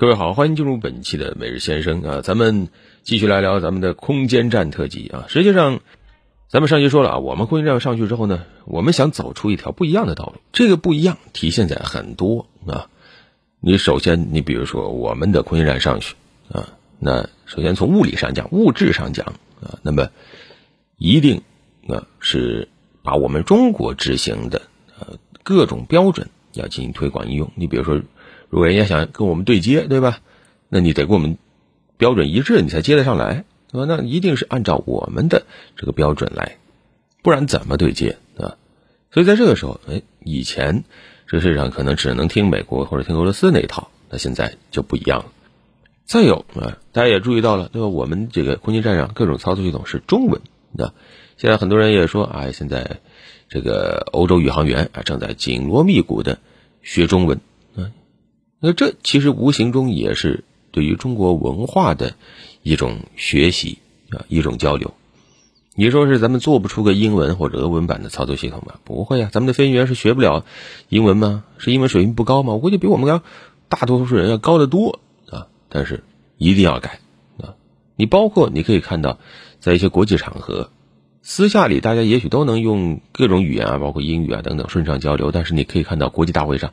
各位好，欢迎进入本期的每日先生啊，咱们继续来聊咱们的空间站特辑啊。实际上，咱们上期说了啊，我们空间站上去之后呢，我们想走出一条不一样的道路。这个不一样体现在很多啊。你首先，你比如说我们的空间站上去啊，那首先从物理上讲、物质上讲啊，那么一定啊是把我们中国执行的呃各种标准要进行推广应用。你比如说。如果人家想跟我们对接，对吧？那你得跟我们标准一致，你才接得上来，对吧？那一定是按照我们的这个标准来，不然怎么对接，对吧？所以在这个时候，哎，以前这世界上可能只能听美国或者听俄罗斯那一套，那现在就不一样了。再有啊，大家也注意到了，对吧？我们这个空间站上各种操作系统是中文的。现在很多人也说，哎，现在这个欧洲宇航员啊正在紧锣密鼓的学中文。那这其实无形中也是对于中国文化的一种学习啊，一种交流。你说是咱们做不出个英文或者俄文版的操作系统吗？不会啊，咱们的飞行员是学不了英文吗？是英文水平不高吗？我估计比我们刚大多数人要高得多啊。但是一定要改啊！你包括你可以看到，在一些国际场合，私下里大家也许都能用各种语言啊，包括英语啊等等顺畅交流，但是你可以看到国际大会上。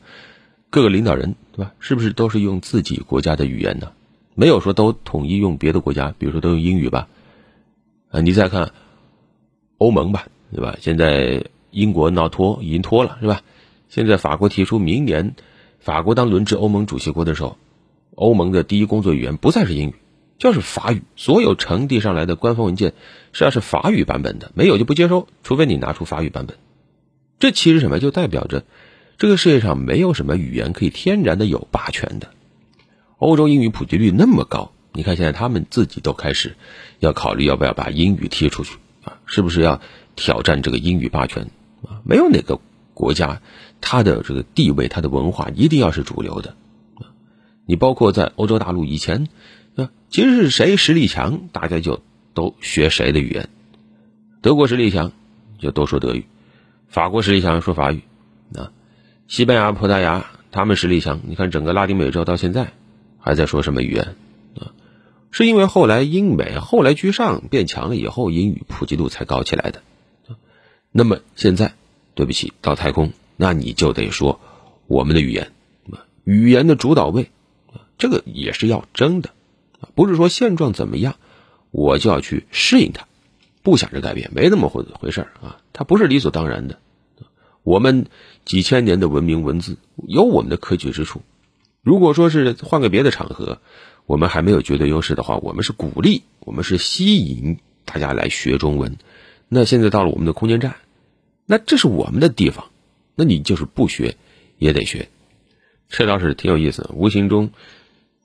各个领导人对吧？是不是都是用自己国家的语言呢？没有说都统一用别的国家，比如说都用英语吧？啊，你再看欧盟吧，对吧？现在英国闹脱已经脱了，是吧？现在法国提出明年法国当轮值欧盟主席国的时候，欧盟的第一工作语言不再是英语，就是法语。所有呈递上来的官方文件实际上是法语版本的，没有就不接收，除非你拿出法语版本。这其实什么？就代表着。这个世界上没有什么语言可以天然的有霸权的。欧洲英语普及率那么高，你看现在他们自己都开始要考虑要不要把英语踢出去啊？是不是要挑战这个英语霸权啊？没有哪个国家它的这个地位、它的文化一定要是主流的啊。你包括在欧洲大陆以前啊，其实是谁实力强，大家就都学谁的语言。德国实力强就都说德语，法国实力强说法语啊。西班牙、葡萄牙，他们实力强。你看，整个拉丁美洲到现在还在说什么语言啊？是因为后来英美后来居上变强了以后，英语普及度才高起来的。那么现在，对不起，到太空，那你就得说我们的语言，语言的主导位，这个也是要争的，不是说现状怎么样，我就要去适应它，不想着改变，没那么回回事啊，它不是理所当然的。我们几千年的文明文字有我们的可取之处。如果说是换个别的场合，我们还没有绝对优势的话，我们是鼓励，我们是吸引大家来学中文。那现在到了我们的空间站，那这是我们的地方，那你就是不学也得学。这倒是挺有意思。无形中，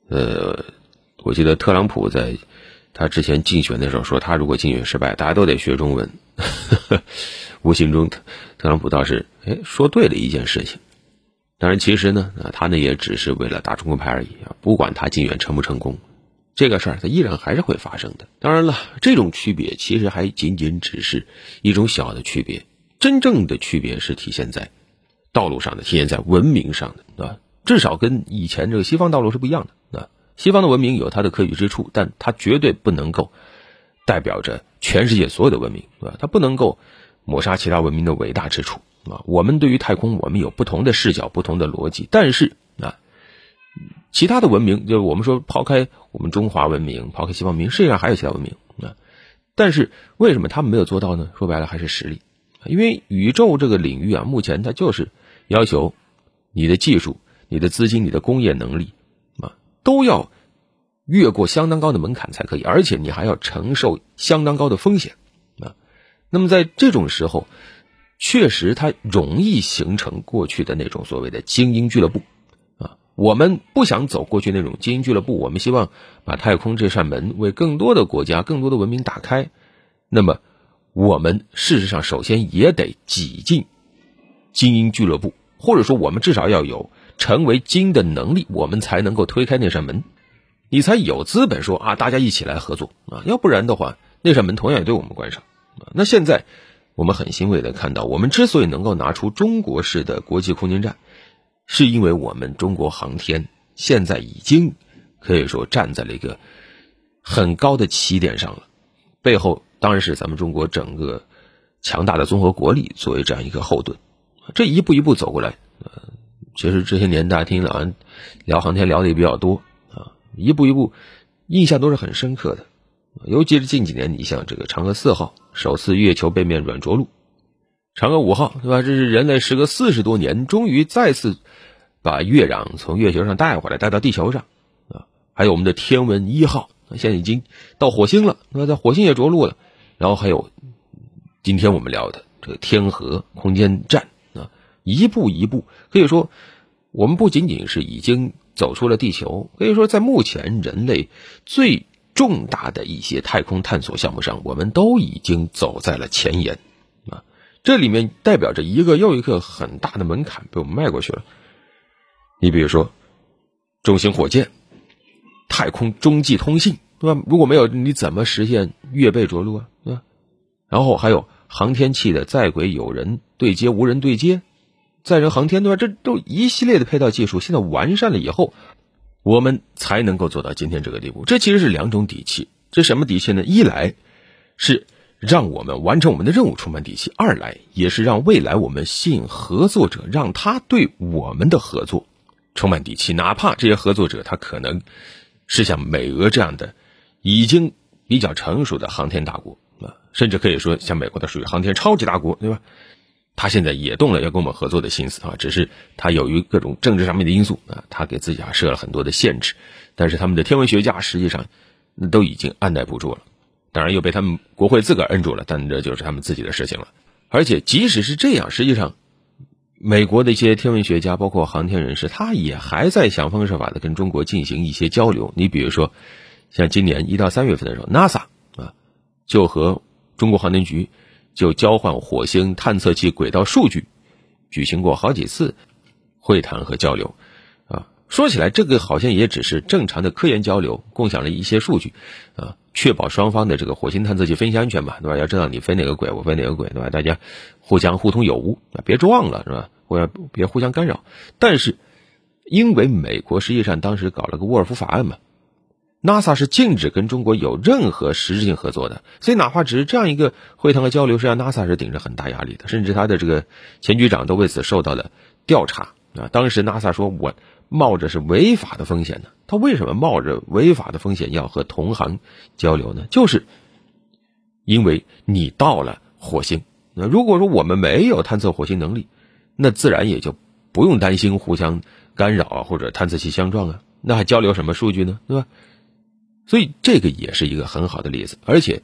呃，我记得特朗普在他之前竞选的时候说，他如果竞选失败，大家都得学中文。无形中，特朗普倒是哎说对了一件事情。当然，其实呢，啊，他呢也只是为了打中国牌而已啊。不管他竞选成不成功，这个事儿他依然还是会发生的。当然了，这种区别其实还仅仅只是一种小的区别，真正的区别是体现在道路上的，体现在文明上的，对吧？至少跟以前这个西方道路是不一样的，啊。西方的文明有它的可取之处，但它绝对不能够代表着全世界所有的文明，对吧？它不能够。抹杀其他文明的伟大之处啊！我们对于太空，我们有不同的视角、不同的逻辑。但是啊，其他的文明，就是我们说抛开我们中华文明，抛开西方文明，世界上还有其他文明啊。但是为什么他们没有做到呢？说白了还是实力。因为宇宙这个领域啊，目前它就是要求你的技术、你的资金、你的工业能力，都要越过相当高的门槛才可以，而且你还要承受相当高的风险啊。那么在这种时候，确实它容易形成过去的那种所谓的精英俱乐部，啊，我们不想走过去那种精英俱乐部，我们希望把太空这扇门为更多的国家、更多的文明打开。那么，我们事实上首先也得挤进精英俱乐部，或者说我们至少要有成为精的能力，我们才能够推开那扇门，你才有资本说啊，大家一起来合作啊，要不然的话，那扇门同样也对我们关上。那现在，我们很欣慰的看到，我们之所以能够拿出中国式的国际空间站，是因为我们中国航天现在已经可以说站在了一个很高的起点上了。背后当然是咱们中国整个强大的综合国力作为这样一个后盾。这一步一步走过来，呃，其实这些年大家听老安聊航天聊的也比较多啊，一步一步印象都是很深刻的。尤其是近几年，你像这个嫦娥四号首次月球背面软着陆，嫦娥五号对吧？这是人类时隔四十多年终于再次把月壤从月球上带回来，带到地球上啊。还有我们的天文一号，现在已经到火星了，那在火星也着陆了。然后还有今天我们聊的这个天河空间站，一步一步可以说，我们不仅仅是已经走出了地球，可以说在目前人类最重大的一些太空探索项目上，我们都已经走在了前沿，啊，这里面代表着一个又一个很大的门槛被我们迈过去了。你比如说，中型火箭、太空中继通信，对吧？如果没有，你怎么实现月背着陆啊？对吧？然后还有航天器的在轨有人对接、无人对接、载人航天，对吧？这都一系列的配套技术，现在完善了以后。我们才能够做到今天这个地步，这其实是两种底气。这什么底气呢？一来是让我们完成我们的任务充满底气；二来也是让未来我们吸引合作者，让他对我们的合作充满底气。哪怕这些合作者他可能是像美俄这样的已经比较成熟的航天大国啊，甚至可以说像美国的属于航天超级大国，对吧？他现在也动了要跟我们合作的心思啊，只是他由于各种政治上面的因素啊，他给自己啊设了很多的限制。但是他们的天文学家实际上都已经按耐不住了，当然又被他们国会自个儿摁住了，但这就是他们自己的事情了。而且即使是这样，实际上美国的一些天文学家，包括航天人士，他也还在想方设法的跟中国进行一些交流。你比如说，像今年一到三月份的时候，NASA 啊就和中国航天局。就交换火星探测器轨道数据，举行过好几次会谈和交流，啊，说起来这个好像也只是正常的科研交流，共享了一些数据，啊，确保双方的这个火星探测器飞行安全吧，对吧？要知道你飞哪个轨，我飞哪个轨，对吧？大家互相互通有无，啊，别撞了，是吧？或者别互相干扰。但是，因为美国实际上当时搞了个沃尔夫法案嘛。NASA 是禁止跟中国有任何实质性合作的，所以哪怕只是这样一个会谈和交流，实际上 NASA 是顶着很大压力的，甚至他的这个前局长都为此受到了调查啊。当时 NASA 说我冒着是违法的风险呢，他为什么冒着违法的风险要和同行交流呢？就是因为你到了火星，那如果说我们没有探测火星能力，那自然也就不用担心互相干扰啊，或者探测器相撞啊，那还交流什么数据呢？对吧？所以这个也是一个很好的例子，而且，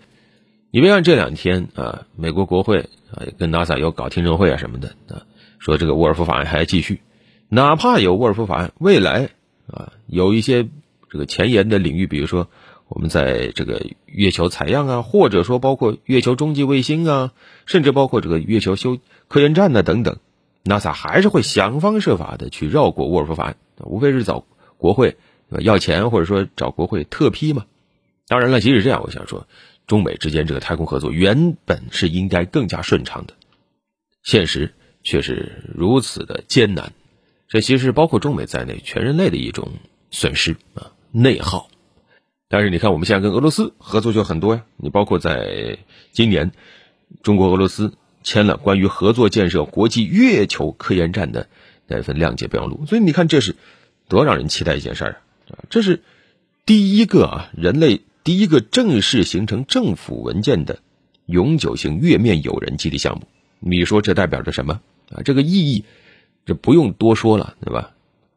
你别看这两天啊，美国国会啊跟 NASA 有搞听证会啊什么的啊，说这个沃尔夫法案还要继续，哪怕有沃尔夫法案，未来啊有一些这个前沿的领域，比如说我们在这个月球采样啊，或者说包括月球中继卫星啊，甚至包括这个月球修科研站呢等等，NASA 还是会想方设法的去绕过沃尔夫法案，无非是找国会。要钱或者说找国会特批嘛？当然了，即使这样，我想说，中美之间这个太空合作原本是应该更加顺畅的，现实却是如此的艰难。这其实包括中美在内全人类的一种损失啊，内耗。但是你看，我们现在跟俄罗斯合作就很多呀。你包括在今年，中国俄罗斯签了关于合作建设国际月球科研站的那份谅解备忘录，所以你看，这是多让人期待一件事儿啊！这是第一个啊，人类第一个正式形成政府文件的永久性月面有人基地项目。你说这代表着什么啊？这个意义，这不用多说了，对吧？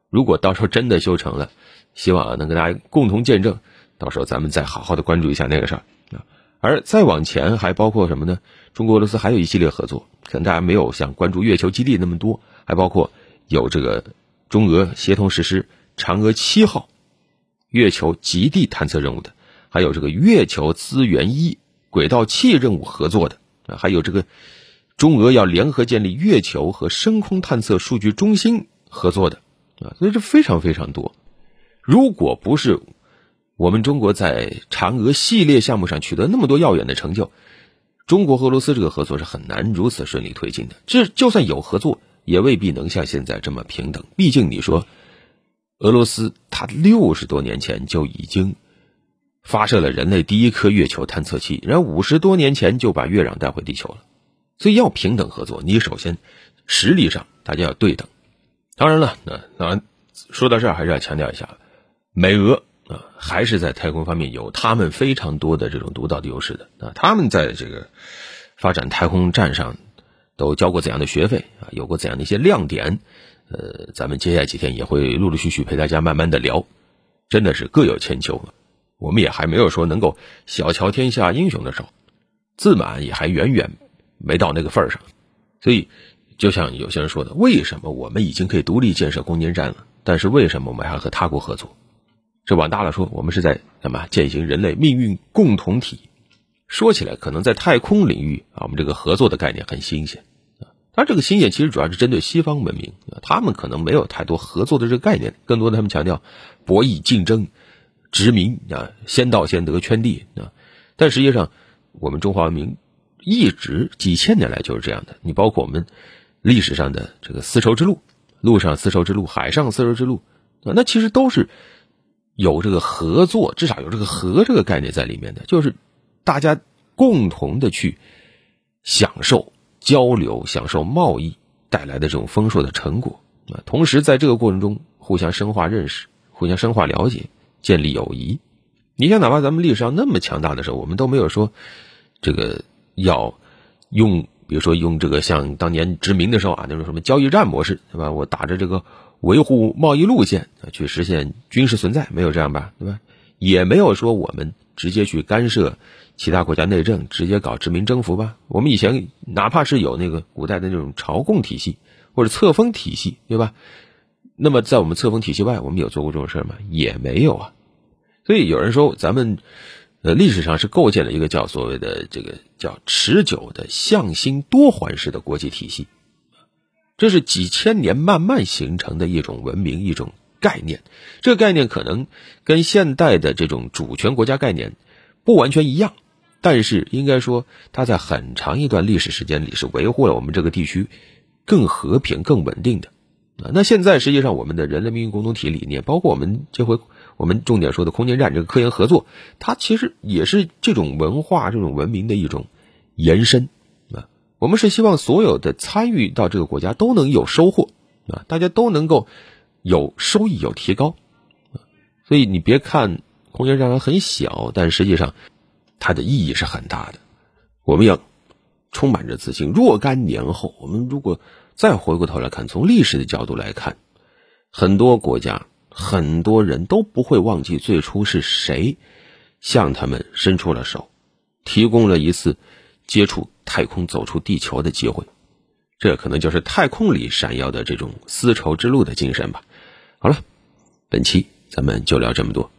如果到时候真的修成了，希望能跟大家共同见证。到时候咱们再好好的关注一下那个事儿啊。而再往前还包括什么呢？中国俄罗斯还有一系列合作，可能大家没有像关注月球基地那么多，还包括有这个中俄协同实施嫦娥七号。月球极地探测任务的，还有这个月球资源一轨道器任务合作的啊，还有这个中俄要联合建立月球和深空探测数据中心合作的啊，所以这非常非常多。如果不是我们中国在嫦娥系列项目上取得那么多耀眼的成就，中国和俄罗斯这个合作是很难如此顺利推进的。这就算有合作，也未必能像现在这么平等。毕竟你说俄罗斯他六十多年前就已经发射了人类第一颗月球探测器，然后五十多年前就把月壤带回地球了。所以要平等合作，你首先实力上大家要对等。当然了，那那说到这儿还是要强调一下，美俄啊还是在太空方面有他们非常多的这种独到的优势的啊，他们在这个发展太空站上都交过怎样的学费啊，有过怎样的一些亮点。呃，咱们接下来几天也会陆陆续续陪大家慢慢的聊，真的是各有千秋，我们也还没有说能够小瞧天下英雄的时候，自满也还远远没到那个份儿上，所以就像有些人说的，为什么我们已经可以独立建设空间站了，但是为什么我们还要和他国合作？这往大了说，我们是在什么践行人类命运共同体？说起来，可能在太空领域啊，我们这个合作的概念很新鲜。它这个新鲜其实主要是针对西方文明，他们可能没有太多合作的这个概念，更多的他们强调博弈竞争、殖民啊，先到先得圈地啊。但实际上，我们中华文明一直几千年来就是这样的。你包括我们历史上的这个丝绸之路，陆上丝绸之路、海上丝绸之路啊，那其实都是有这个合作，至少有这个和这个概念在里面的，就是大家共同的去享受。交流、享受贸易带来的这种丰硕的成果啊，同时在这个过程中互相深化认识、互相深化了解、建立友谊。你像哪怕咱们历史上那么强大的时候，我们都没有说这个要用，比如说用这个像当年殖民的时候啊那种什么交易战模式，对吧？我打着这个维护贸易路线啊去实现军事存在，没有这样吧？对吧？也没有说我们直接去干涉。其他国家内政直接搞殖民征服吧？我们以前哪怕是有那个古代的那种朝贡体系或者册封体系，对吧？那么在我们册封体系外，我们有做过这种事吗？也没有啊。所以有人说，咱们呃历史上是构建了一个叫所谓的这个叫持久的向心多环式的国际体系，这是几千年慢慢形成的一种文明一种概念。这个概念可能跟现代的这种主权国家概念不完全一样。但是应该说，它在很长一段历史时间里是维护了我们这个地区更和平、更稳定的啊。那现在实际上，我们的人类命运共同体理念，包括我们这回我们重点说的空间站这个科研合作，它其实也是这种文化、这种文明的一种延伸啊。我们是希望所有的参与到这个国家都能有收获啊，大家都能够有收益、有提高。所以你别看空间站很小，但实际上。它的意义是很大的，我们要充满着自信。若干年后，我们如果再回过头来看，从历史的角度来看，很多国家、很多人都不会忘记最初是谁向他们伸出了手，提供了一次接触太空、走出地球的机会。这可能就是太空里闪耀的这种丝绸之路的精神吧。好了，本期咱们就聊这么多。